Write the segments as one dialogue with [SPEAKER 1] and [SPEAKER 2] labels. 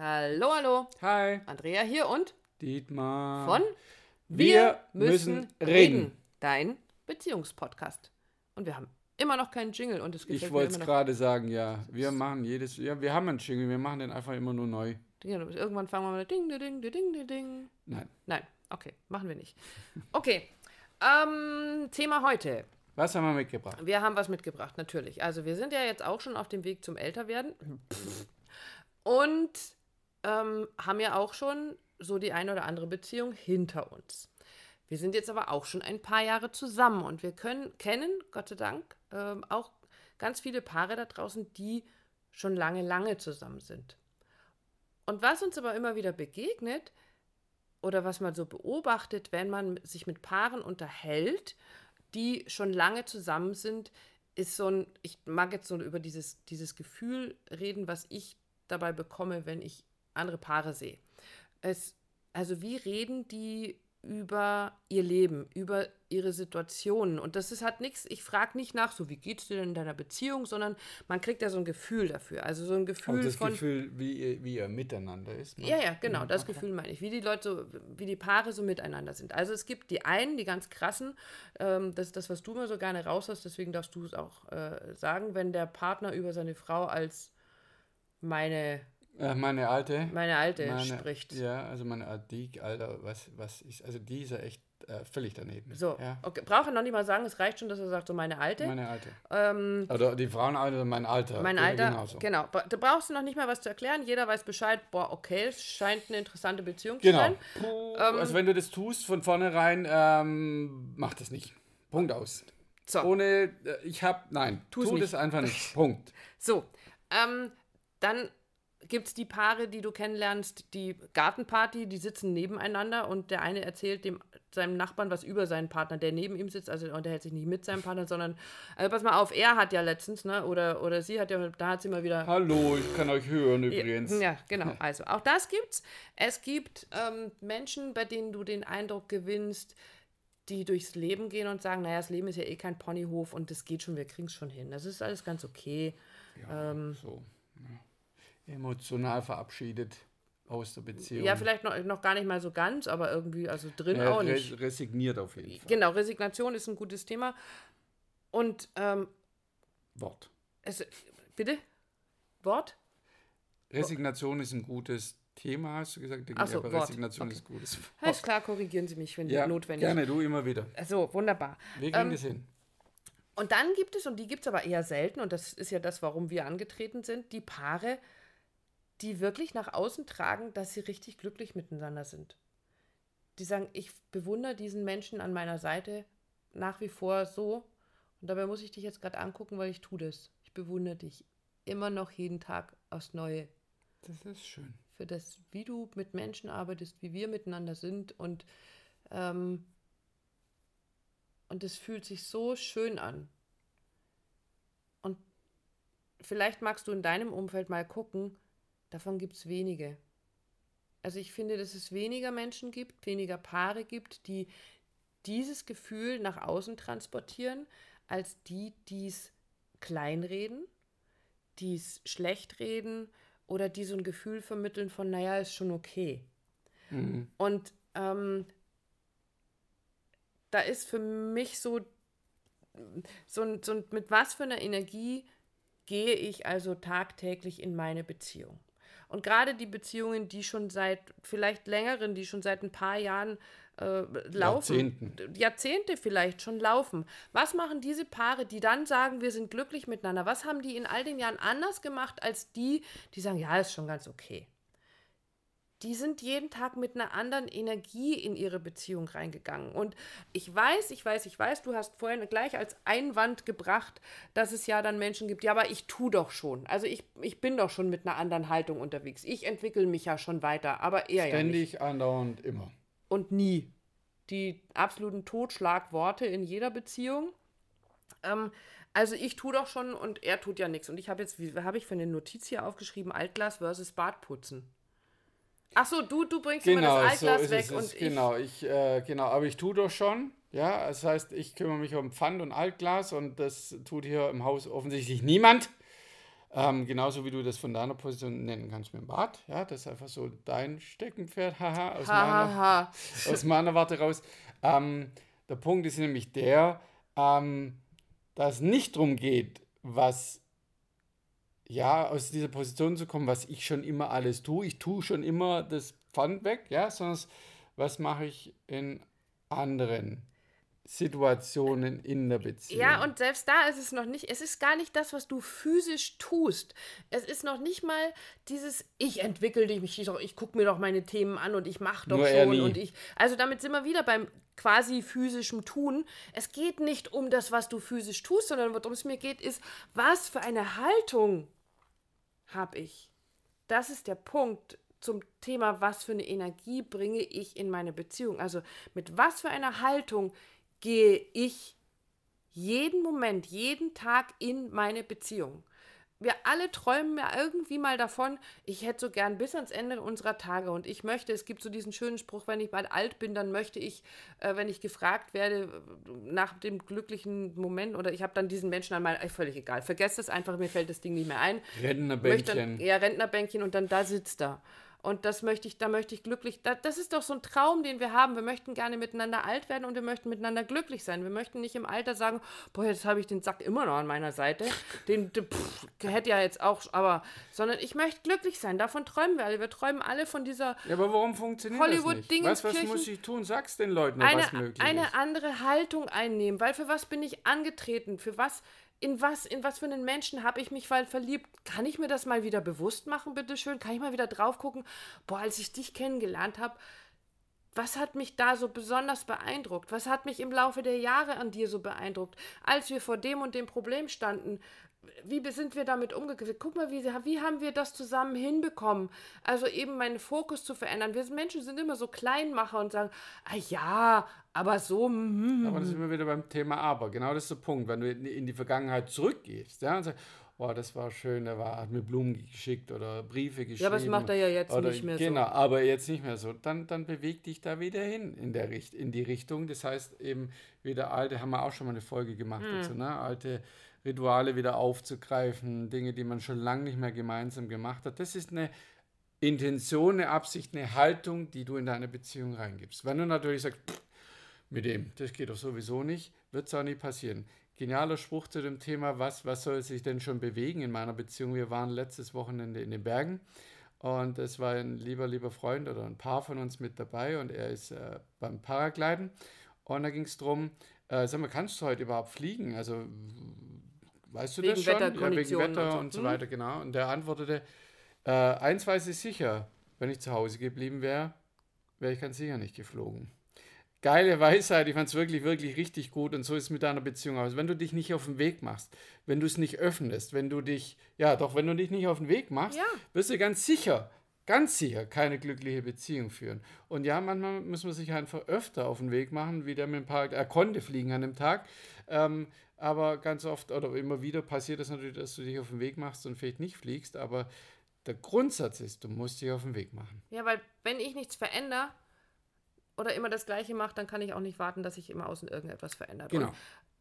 [SPEAKER 1] Hallo, hallo.
[SPEAKER 2] Hi.
[SPEAKER 1] Andrea hier und
[SPEAKER 2] Dietmar.
[SPEAKER 1] von
[SPEAKER 2] Wir müssen reden.
[SPEAKER 1] Dein Beziehungspodcast. Und wir haben immer noch keinen Jingle und es gefällt
[SPEAKER 2] Ich wollte es gerade sagen, ja. Wir machen jedes. Ja, wir haben einen Jingle, wir machen den einfach immer nur neu.
[SPEAKER 1] Ja, Irgendwann fangen wir mit Ding, ding, ding, ding, ding.
[SPEAKER 2] Nein.
[SPEAKER 1] Nein, okay, machen wir nicht. Okay, ähm, Thema heute.
[SPEAKER 2] Was haben wir mitgebracht?
[SPEAKER 1] Wir haben was mitgebracht, natürlich. Also wir sind ja jetzt auch schon auf dem Weg zum Älterwerden. Und ähm, haben ja auch schon so die eine oder andere Beziehung hinter uns. Wir sind jetzt aber auch schon ein paar Jahre zusammen und wir können kennen, Gott sei Dank, ähm, auch ganz viele Paare da draußen, die schon lange, lange zusammen sind. Und was uns aber immer wieder begegnet oder was man so beobachtet, wenn man sich mit Paaren unterhält, die schon lange zusammen sind, ist so ein, ich mag jetzt so über dieses, dieses Gefühl reden, was ich dabei bekomme, wenn ich andere Paare sehe. Es, also wie reden die über ihr Leben, über ihre Situationen. Und das ist halt nichts, ich frage nicht nach, so wie geht's dir denn in deiner Beziehung, sondern man kriegt ja so ein Gefühl dafür. Also so ein Gefühl
[SPEAKER 2] Auch das
[SPEAKER 1] von.
[SPEAKER 2] Gefühl, wie ihr, wie ihr miteinander ist. ne?
[SPEAKER 1] Ja, ja, genau, das Gefühl meine ich. Wie die Leute, so, wie die Paare so miteinander sind. Also es gibt die einen, die ganz krassen, ähm, das ist das, was du immer so gerne raus hast, deswegen darfst du es auch äh, sagen, wenn der Partner über seine Frau als meine,
[SPEAKER 2] meine alte.
[SPEAKER 1] meine Alte
[SPEAKER 2] meine,
[SPEAKER 1] spricht.
[SPEAKER 2] Ja, also meine alte, die, Alter, was, was ist. Also die ist ja echt äh, völlig daneben.
[SPEAKER 1] So,
[SPEAKER 2] Ja.
[SPEAKER 1] okay, brauche noch nicht mal sagen, es reicht schon, dass er sagt, so meine Alte.
[SPEAKER 2] Meine alte.
[SPEAKER 1] ähm,
[SPEAKER 2] Oder die Frauenalter, mein Alter.
[SPEAKER 1] mein Alter,
[SPEAKER 2] Genauso.
[SPEAKER 1] genau. Da brauchst du noch nicht mal was zu erklären. Jeder weiß Bescheid. Boah, okay, es scheint eine interessante Beziehung zu
[SPEAKER 2] Genau.
[SPEAKER 1] sein.
[SPEAKER 2] Puh,
[SPEAKER 1] Ähm,
[SPEAKER 2] also wenn du das tust von vornherein, ähm, mach das nicht. Punkt aus.
[SPEAKER 1] So.
[SPEAKER 2] Ohne, äh, ich hab, nein,
[SPEAKER 1] Tu's
[SPEAKER 2] tu
[SPEAKER 1] nicht.
[SPEAKER 2] das einfach nicht. Punkt.
[SPEAKER 1] So, ähm, dann gibt es die Paare, die du kennenlernst, die Gartenparty, die sitzen nebeneinander und der eine erzählt dem seinem Nachbarn was über seinen Partner, der neben ihm sitzt, also er unterhält sich nicht mit seinem Partner, sondern, also pass mal auf, er hat ja letztens, ne, oder, oder sie hat ja, da hat sie mal wieder
[SPEAKER 2] Hallo, ich kann euch hören übrigens.
[SPEAKER 1] ja, genau. Also auch das gibt's. Es gibt ähm, Menschen, bei denen du den Eindruck gewinnst, die durchs Leben gehen und sagen, naja, das Leben ist ja eh kein Ponyhof und das geht schon, wir kriegen es schon hin. Das ist alles ganz okay. Ähm,
[SPEAKER 2] So. Emotional verabschiedet aus der Beziehung.
[SPEAKER 1] ja, vielleicht noch, noch gar nicht mal so ganz, aber irgendwie, also drin
[SPEAKER 2] Äh,
[SPEAKER 1] auch nicht.
[SPEAKER 2] Resigniert auf jeden Fall.
[SPEAKER 1] Genau, Resignation ist ein gutes Thema. Und ähm,
[SPEAKER 2] Wort.
[SPEAKER 1] es, bitte? Wort?
[SPEAKER 2] Resignation ist ein gutes Thema, hast du gesagt?
[SPEAKER 1] Ach so,
[SPEAKER 2] aber
[SPEAKER 1] Wort.
[SPEAKER 2] Resignation
[SPEAKER 1] Okay.
[SPEAKER 2] ist ein gutes
[SPEAKER 1] Alles klar, korrigieren Sie mich, wenn
[SPEAKER 2] Ja,
[SPEAKER 1] notwendig.
[SPEAKER 2] gerne, du immer wieder.
[SPEAKER 1] Also, wunderbar.
[SPEAKER 2] Wir kriegen
[SPEAKER 1] Ähm,
[SPEAKER 2] das hin.
[SPEAKER 1] Und dann gibt es, und die gibt es aber eher selten, und das ist ja das, warum wir angetreten sind, die Paare, die wirklich nach außen tragen, dass sie richtig glücklich miteinander sind. Die sagen, ich bewundere diesen Menschen an meiner Seite nach wie vor so. Und dabei muss ich dich jetzt gerade angucken, weil ich tue das. Ich bewundere dich immer noch jeden Tag aufs Neue.
[SPEAKER 2] Das ist schön.
[SPEAKER 1] Für das, wie du mit Menschen arbeitest, wie wir miteinander sind. Und, ähm, und es fühlt sich so schön an. Und vielleicht magst du in deinem Umfeld mal gucken, davon gibt es wenige. Also ich finde, dass es weniger Menschen gibt, weniger Paare gibt, die dieses Gefühl nach außen transportieren, als die, die es kleinreden, die es schlecht reden oder die so ein Gefühl vermitteln von, naja, ist schon okay.
[SPEAKER 2] Mhm.
[SPEAKER 1] Und ähm, da ist für mich so, so, ein, so ein, mit was für einer Energie gehe ich also tagtäglich in meine Beziehung. Und gerade die Beziehungen, die schon seit vielleicht längeren, die schon seit ein paar Jahren äh, laufen,
[SPEAKER 2] Jahrzehnten.
[SPEAKER 1] Jahrzehnte vielleicht schon laufen. Was machen diese Paare, die dann sagen, wir sind glücklich miteinander? Was haben die in all den Jahren anders gemacht als die, die sagen, ja, ist schon ganz okay? Die sind jeden Tag mit einer anderen Energie in ihre Beziehung reingegangen. Und ich weiß, ich weiß, ich weiß, du hast vorhin gleich als Einwand gebracht, dass es ja dann Menschen gibt, ja, aber ich tu doch schon. Also ich, ich bin doch schon mit einer anderen Haltung unterwegs. Ich entwickle mich ja schon weiter, aber er ja nicht.
[SPEAKER 2] Ständig, andauernd, immer.
[SPEAKER 1] Und nie. Die absoluten Totschlagworte in jeder Beziehung. Ähm, also ich tue doch schon und er tut ja nichts. Und ich habe jetzt, wie habe ich für eine Notiz hier aufgeschrieben, Altglas versus Badputzen. Ach so, du, du bringst immer
[SPEAKER 2] Genau,
[SPEAKER 1] das
[SPEAKER 2] so
[SPEAKER 1] Altglas
[SPEAKER 2] ist
[SPEAKER 1] weg
[SPEAKER 2] es.
[SPEAKER 1] und
[SPEAKER 2] es
[SPEAKER 1] ich,
[SPEAKER 2] genau, ich, äh, genau, aber ich tue doch schon. Ja, das heißt, ich kümmere mich um Pfand und Altglas und das tut hier im Haus offensichtlich niemand. Ähm, genauso wie du das von deiner Position nennen kannst mit dem Bad. Ja, das ist einfach so dein Steckenpferd, haha, aus,
[SPEAKER 1] Ha,
[SPEAKER 2] meiner,
[SPEAKER 1] ha.
[SPEAKER 2] aus meiner Warte raus. Ähm, der Punkt ist nämlich der, ähm, dass es nicht darum geht, was ja, aus dieser Position zu kommen, was ich schon immer alles tue. Ich tue schon immer das Pfand weg, ja, sondern was mache ich in anderen Situationen in der Beziehung.
[SPEAKER 1] Ja, und selbst da ist es noch nicht, es ist gar nicht das, was du physisch tust. Es ist noch nicht mal dieses, ich entwickle dich, ich, ich gucke mir doch meine Themen an und ich mache doch
[SPEAKER 2] Nur
[SPEAKER 1] schon und ich. Also damit sind wir wieder beim quasi physischen Tun. Es geht nicht um das, was du physisch tust, sondern worum es mir geht, ist, was für eine Haltung habe ich. Das ist der Punkt zum Thema, was für eine Energie bringe ich in meine Beziehung. Also mit was für einer Haltung gehe ich jeden Moment, jeden Tag in meine Beziehung. Wir alle träumen ja irgendwie mal davon, ich hätte so gern bis ans Ende unserer Tage und ich möchte, es gibt so diesen schönen Spruch, wenn ich bald alt bin, dann möchte ich, äh, wenn ich gefragt werde äh, nach dem glücklichen Moment oder ich habe dann diesen Menschen an meiner, äh, völlig egal, vergesst es einfach, mir fällt das Ding nicht mehr ein. Dann, ja, Rentnerbänkchen und dann da sitzt er. Und das möchte ich, da möchte ich glücklich, da, das ist doch so ein Traum, den wir haben. Wir möchten gerne miteinander alt werden und wir möchten miteinander glücklich sein. Wir möchten nicht im Alter sagen, boah, jetzt habe ich den Sack immer noch an meiner Seite. Den, den pff, hätte ja jetzt auch, aber, sondern ich möchte glücklich sein. Davon träumen wir alle. Wir träumen alle von dieser
[SPEAKER 2] Ja, aber warum funktioniert das nicht? Was, was muss ich tun? Sag's den Leuten,
[SPEAKER 1] eine,
[SPEAKER 2] was möglich
[SPEAKER 1] eine
[SPEAKER 2] ist.
[SPEAKER 1] andere Haltung einnehmen. Weil für was bin ich angetreten? Für was, in was, in was für einen Menschen habe ich mich mal verliebt? Kann ich mir das mal wieder bewusst machen, bitteschön? Kann ich mal wieder drauf gucken? Boah, als ich dich kennengelernt habe, was hat mich da so besonders beeindruckt? Was hat mich im Laufe der Jahre an dir so beeindruckt? Als wir vor dem und dem Problem standen, wie sind wir damit umgegangen? Guck mal, wie, wie haben wir das zusammen hinbekommen? Also eben meinen Fokus zu verändern. Wir Menschen sind immer so Kleinmacher und sagen, ah ja, aber so, mm,
[SPEAKER 2] Aber da sind wir wieder beim Thema Aber. Genau das ist der Punkt. Wenn du in die- in die Vergangenheit zurückgehst ja, und sagst, oh, das war schön, er war, hat mir Blumen geschickt oder Briefe geschrieben.
[SPEAKER 1] aber das macht er ja jetzt
[SPEAKER 2] oder,
[SPEAKER 1] nicht mehr so.
[SPEAKER 2] Genau, aber jetzt nicht mehr so. Dann, dann beweg dich da wieder hin in, der Richt in die Richtung. Das heißt eben wieder alte, haben wir auch schon mal eine Folge gemacht
[SPEAKER 1] Hm.
[SPEAKER 2] dazu, ne? alte Rituale wieder aufzugreifen, Dinge, die man schon lange nicht mehr gemeinsam gemacht hat. Das ist eine Intention, eine Absicht, eine Haltung, die du in deine Beziehung reingibst. Wenn du natürlich sagst, pff, mit dem, das geht doch sowieso nicht, wird es auch nicht passieren. Genialer Spruch zu dem Thema, was, was soll sich denn schon bewegen in meiner Beziehung? Wir waren letztes Wochenende in den Bergen und es war ein lieber, lieber Freund oder ein Paar von uns mit dabei und er ist äh, beim Paragliden und da ging es darum, äh, sag mal, kannst du heute überhaupt fliegen? Also, weißt du
[SPEAKER 1] Wegen
[SPEAKER 2] das schon? Ja, wegen Wetter
[SPEAKER 1] und so.
[SPEAKER 2] und so
[SPEAKER 1] Hm?
[SPEAKER 2] weiter, genau. Und der antwortete, äh, eins weiß ich sicher, wenn ich zu Hause geblieben wäre, wäre ich ganz sicher nicht geflogen. Geile Weisheit, ich fand es wirklich, wirklich richtig gut und so ist es mit deiner Beziehung aus. Wenn du dich nicht auf den Weg machst, wenn du es nicht öffnest, wenn du dich, ja doch, wenn du dich nicht auf den Weg machst,
[SPEAKER 1] Ja.
[SPEAKER 2] wirst du ganz sicher, ganz sicher keine glückliche Beziehung führen. Und ja, manchmal muss man sich einfach öfter auf den Weg machen, wie der mit dem Park, er konnte fliegen an dem Tag, ähm, aber ganz oft oder immer wieder passiert es natürlich, dass du dich auf den Weg machst und vielleicht nicht fliegst, aber der Grundsatz ist, du musst dich auf den Weg machen.
[SPEAKER 1] Ja, weil wenn ich nichts verändere oder immer das Gleiche mache, dann kann ich auch nicht warten, dass sich im Außen irgendetwas verändert.
[SPEAKER 2] Genau.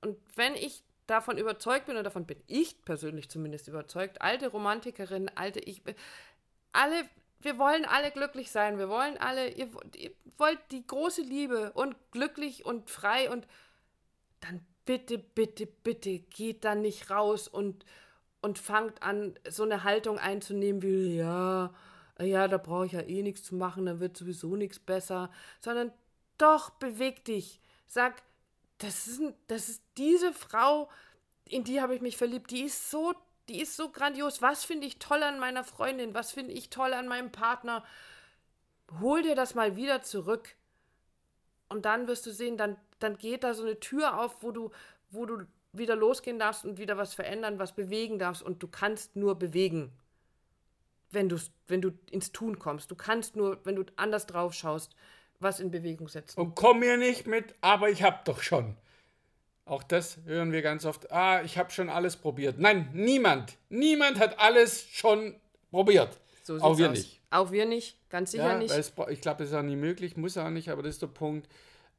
[SPEAKER 1] Und, und wenn ich davon überzeugt bin, und davon bin ich persönlich zumindest überzeugt, alte Romantikerinnen, alte ich, alle, wir wollen alle glücklich sein, wir wollen alle, ihr, ihr wollt die große Liebe und glücklich und frei und dann bitte, bitte, bitte geht dann nicht raus und, und fangt an, so eine Haltung einzunehmen wie, ja, ja, da brauche ich ja eh nichts zu machen, dann wird sowieso nichts besser, sondern doch beweg dich. Sag, das ist, das ist diese Frau, in die habe ich mich verliebt, die ist so, die ist so grandios. Was finde ich toll an meiner Freundin? Was finde ich toll an meinem Partner? Hol dir das mal wieder zurück. Und dann wirst du sehen, dann, dann geht da so eine Tür auf, wo du, wo du wieder losgehen darfst und wieder was verändern, was bewegen darfst. Und du kannst nur bewegen, wenn, du's, wenn du ins Tun kommst. Du kannst nur, wenn du anders drauf schaust, was in Bewegung setzen.
[SPEAKER 2] Und komm mir nicht mit, aber ich hab doch schon. Auch das hören wir ganz oft. Ah, ich habe schon alles probiert. Nein, niemand. Niemand hat alles schon probiert.
[SPEAKER 1] So
[SPEAKER 2] auch wir
[SPEAKER 1] aus.
[SPEAKER 2] nicht.
[SPEAKER 1] Auch wir nicht, ganz sicher
[SPEAKER 2] Ja,
[SPEAKER 1] nicht.
[SPEAKER 2] es, ich glaube, das ist auch nie möglich, muss auch nicht, aber das ist der Punkt.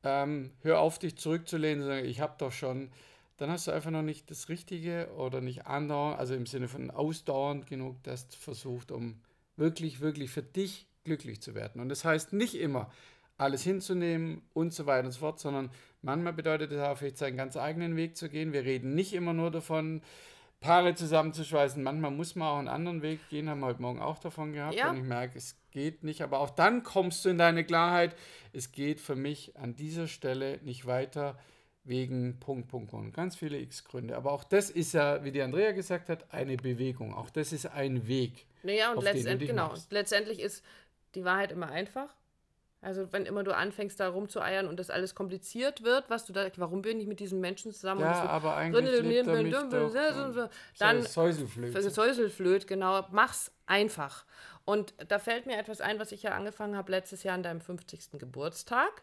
[SPEAKER 2] Ähm, hör auf, dich zurückzulehnen und sagen, ich habe doch schon. Dann hast du einfach noch nicht das Richtige oder nicht andauernd, also im Sinne von ausdauernd genug das versucht, um wirklich, wirklich für dich glücklich zu werden. Und das heißt nicht immer, alles hinzunehmen und so weiter und so fort, sondern manchmal bedeutet es auch vielleicht seinen ganz eigenen Weg zu gehen. Wir reden nicht immer nur davon, Paare zusammenzuschweißen. Manchmal muss man auch einen anderen Weg gehen, haben wir heute Morgen auch davon gehabt. Ja. Und ich merke, es geht nicht. Aber auch dann kommst du in deine Klarheit. Es geht für mich an dieser Stelle nicht weiter wegen Punkt, Punkt, Punkt. Ganz viele X-Gründe. Aber auch das ist ja, wie die Andrea gesagt hat, eine Bewegung. Auch das ist ein Weg.
[SPEAKER 1] Naja, und letztendlich, genau, letztendlich ist die Wahrheit immer einfach. Also wenn immer du anfängst, da rumzueiern und das alles kompliziert wird, was du da, warum bin ich mit diesen Menschen zusammen?
[SPEAKER 2] Ja,
[SPEAKER 1] so,
[SPEAKER 2] aber eigentlich lebt er mich
[SPEAKER 1] doch, dann Säuselflöt. Säuselflöt, genau, mach's einfach. Und da fällt mir etwas ein, was ich ja angefangen habe letztes Jahr an deinem 50. Geburtstag,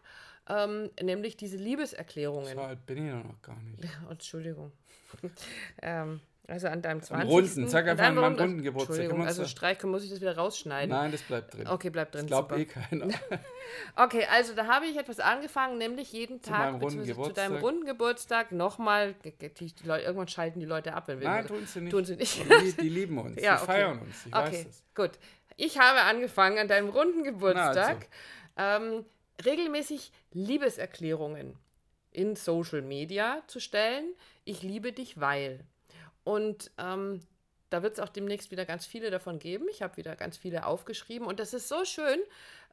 [SPEAKER 1] ähm, nämlich diese Liebeserklärungen.
[SPEAKER 2] So alt bin ich ja noch gar nicht.
[SPEAKER 1] Ja, Entschuldigung. ähm, also an deinem 20.
[SPEAKER 2] Am runden, sag einfach an meinem runden Geburtstag.
[SPEAKER 1] Also Streiche, muss ich das wieder rausschneiden?
[SPEAKER 2] Nein, das bleibt drin.
[SPEAKER 1] Okay, bleibt drin.
[SPEAKER 2] Das glaubt eh keiner.
[SPEAKER 1] okay, also da habe ich etwas angefangen, nämlich jeden
[SPEAKER 2] zu
[SPEAKER 1] Tag
[SPEAKER 2] zu
[SPEAKER 1] deinem runden Geburtstag nochmal, irgendwann schalten die Leute ab, wenn wir
[SPEAKER 2] Nein, tun sie nicht.
[SPEAKER 1] Tun sie nicht.
[SPEAKER 2] Die, die lieben uns,
[SPEAKER 1] ja,
[SPEAKER 2] die
[SPEAKER 1] okay.
[SPEAKER 2] feiern uns, ich
[SPEAKER 1] okay, gut. Ich habe angefangen an deinem runden Geburtstag
[SPEAKER 2] also.
[SPEAKER 1] ähm, regelmäßig Liebeserklärungen in Social Media zu stellen. Ich liebe dich, weil. Und ähm, da wird es auch demnächst wieder ganz viele davon geben. Ich habe wieder ganz viele aufgeschrieben. Und das ist so schön,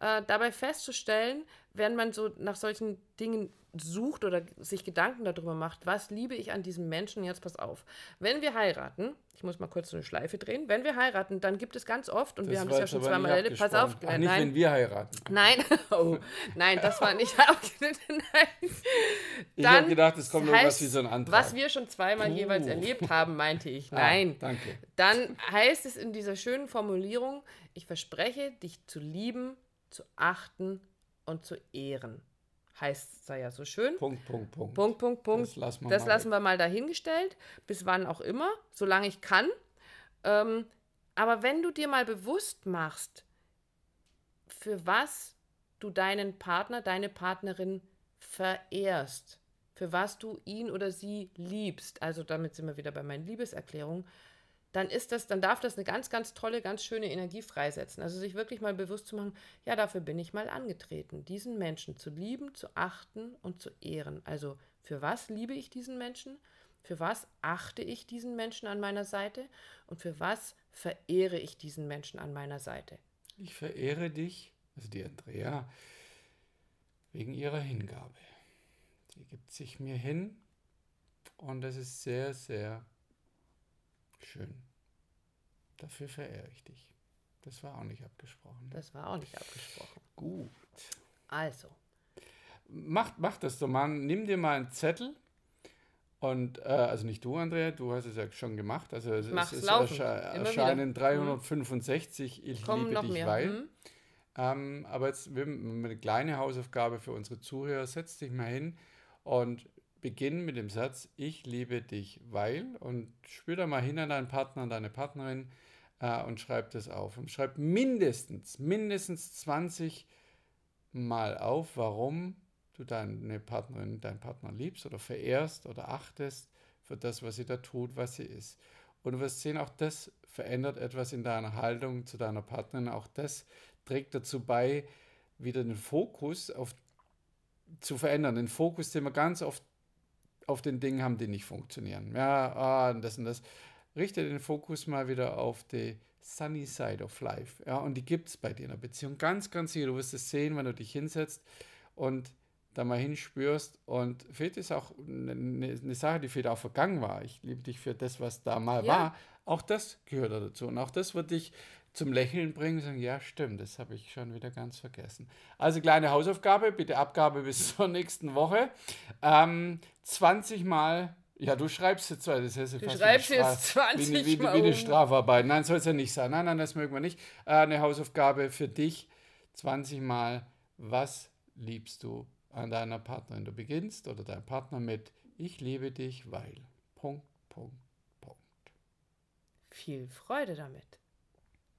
[SPEAKER 1] äh, dabei festzustellen, wenn man so nach solchen Dingen sucht oder sich Gedanken darüber macht, was liebe ich an diesem Menschen, jetzt pass auf. Wenn wir heiraten, ich muss mal kurz so eine Schleife drehen, wenn wir heiraten, dann gibt es ganz oft, und
[SPEAKER 2] das
[SPEAKER 1] wir haben das ja schon zweimal erlebt, pass auf.
[SPEAKER 2] Ach, nicht, nein, wenn wir heiraten.
[SPEAKER 1] Nein, oh, nein, das war nicht abgeschnitten.
[SPEAKER 2] ich habe gedacht, es kommt heißt, was wie so ein Antrag.
[SPEAKER 1] Was wir schon zweimal uh. jeweils erlebt haben, meinte ich. Ah, nein.
[SPEAKER 2] Ah, danke.
[SPEAKER 1] Dann heißt es in dieser schönen Formulierung, ich verspreche, dich zu lieben, zu achten und zu ehren heißt es da ja so schön.
[SPEAKER 2] Punkt, Punkt, Punkt.
[SPEAKER 1] Punkt, Punkt, Punkt.
[SPEAKER 2] Das lassen wir,
[SPEAKER 1] das
[SPEAKER 2] mal,
[SPEAKER 1] lassen wir mal dahingestellt, bis wann auch immer, solange ich kann. Ähm, aber wenn du dir mal bewusst machst, für was du deinen Partner, deine Partnerin verehrst, für was du ihn oder sie liebst, also damit sind wir wieder bei meinen Liebeserklärungen, dann ist das, dann darf das eine ganz, ganz tolle, ganz schöne Energie freisetzen. Also sich wirklich mal bewusst zu machen, ja, dafür bin ich mal angetreten, diesen Menschen zu lieben, zu achten und zu ehren. Also für was liebe ich diesen Menschen? Für was achte ich diesen Menschen an meiner Seite? Und für was verehre ich diesen Menschen an meiner Seite?
[SPEAKER 2] Ich verehre dich, also die Andrea, wegen ihrer Hingabe. Sie gibt sich mir hin und das ist sehr, sehr Schön. Dafür verehre ich dich. Das war auch nicht abgesprochen. Ne?
[SPEAKER 1] Das war auch nicht abgesprochen.
[SPEAKER 2] Gut.
[SPEAKER 1] Also.
[SPEAKER 2] Mach, mach das doch mal. Nimm dir mal einen Zettel. Und, äh, also nicht du, Andrea, du hast es ja schon gemacht. Also es,
[SPEAKER 1] es, es
[SPEAKER 2] ersche erscheinen wieder. 365, ich
[SPEAKER 1] Kommen
[SPEAKER 2] liebe dich,
[SPEAKER 1] mehr.
[SPEAKER 2] weil.
[SPEAKER 1] Mhm.
[SPEAKER 2] Ähm, aber jetzt eine kleine Hausaufgabe für unsere Zuhörer. Setz dich mal hin und Beginn mit dem Satz, ich liebe dich, weil und spür da mal hin an deinen Partner, an deine Partnerin äh, und schreib das auf. Und schreib mindestens, mindestens 20 Mal auf, warum du deine Partnerin, deinen Partner liebst oder verehrst oder achtest für das, was sie da tut, was sie ist. Und du wirst sehen, auch das verändert etwas in deiner Haltung zu deiner Partnerin. Auch das trägt dazu bei, wieder den Fokus auf zu verändern. Den Fokus, den wir ganz oft auf den Dingen haben, die nicht funktionieren. Ja, ah, das und das. Richte den Fokus mal wieder auf die sunny side of life. Ja, und die gibt es bei dir in der Beziehung ganz, ganz sicher. Du wirst es sehen, wenn du dich hinsetzt und da mal hinspürst. Und vielleicht ist auch eine, eine Sache, die vielleicht auch vergangen war. Ich liebe dich für das, was da mal ja. war. Auch das gehört dazu. Und auch das wird dich zum Lächeln bringen und sagen, ja stimmt, das habe ich schon wieder ganz vergessen. Also kleine Hausaufgabe, bitte Abgabe bis zur nächsten Woche. Ähm, 20 Mal, ja du schreibst jetzt, das heißt
[SPEAKER 1] du fast schreibst jetzt 20
[SPEAKER 2] wie, wie,
[SPEAKER 1] Mal
[SPEAKER 2] wie, wie eine Strafarbeit. Nein, soll es ja nicht sein. Nein, nein, das mögen wir nicht. Äh, eine Hausaufgabe für dich, 20 Mal, was liebst du an deiner Partnerin? Du beginnst oder dein Partner mit, ich liebe dich, weil. Punkt, Punkt, Punkt.
[SPEAKER 1] Viel Freude damit.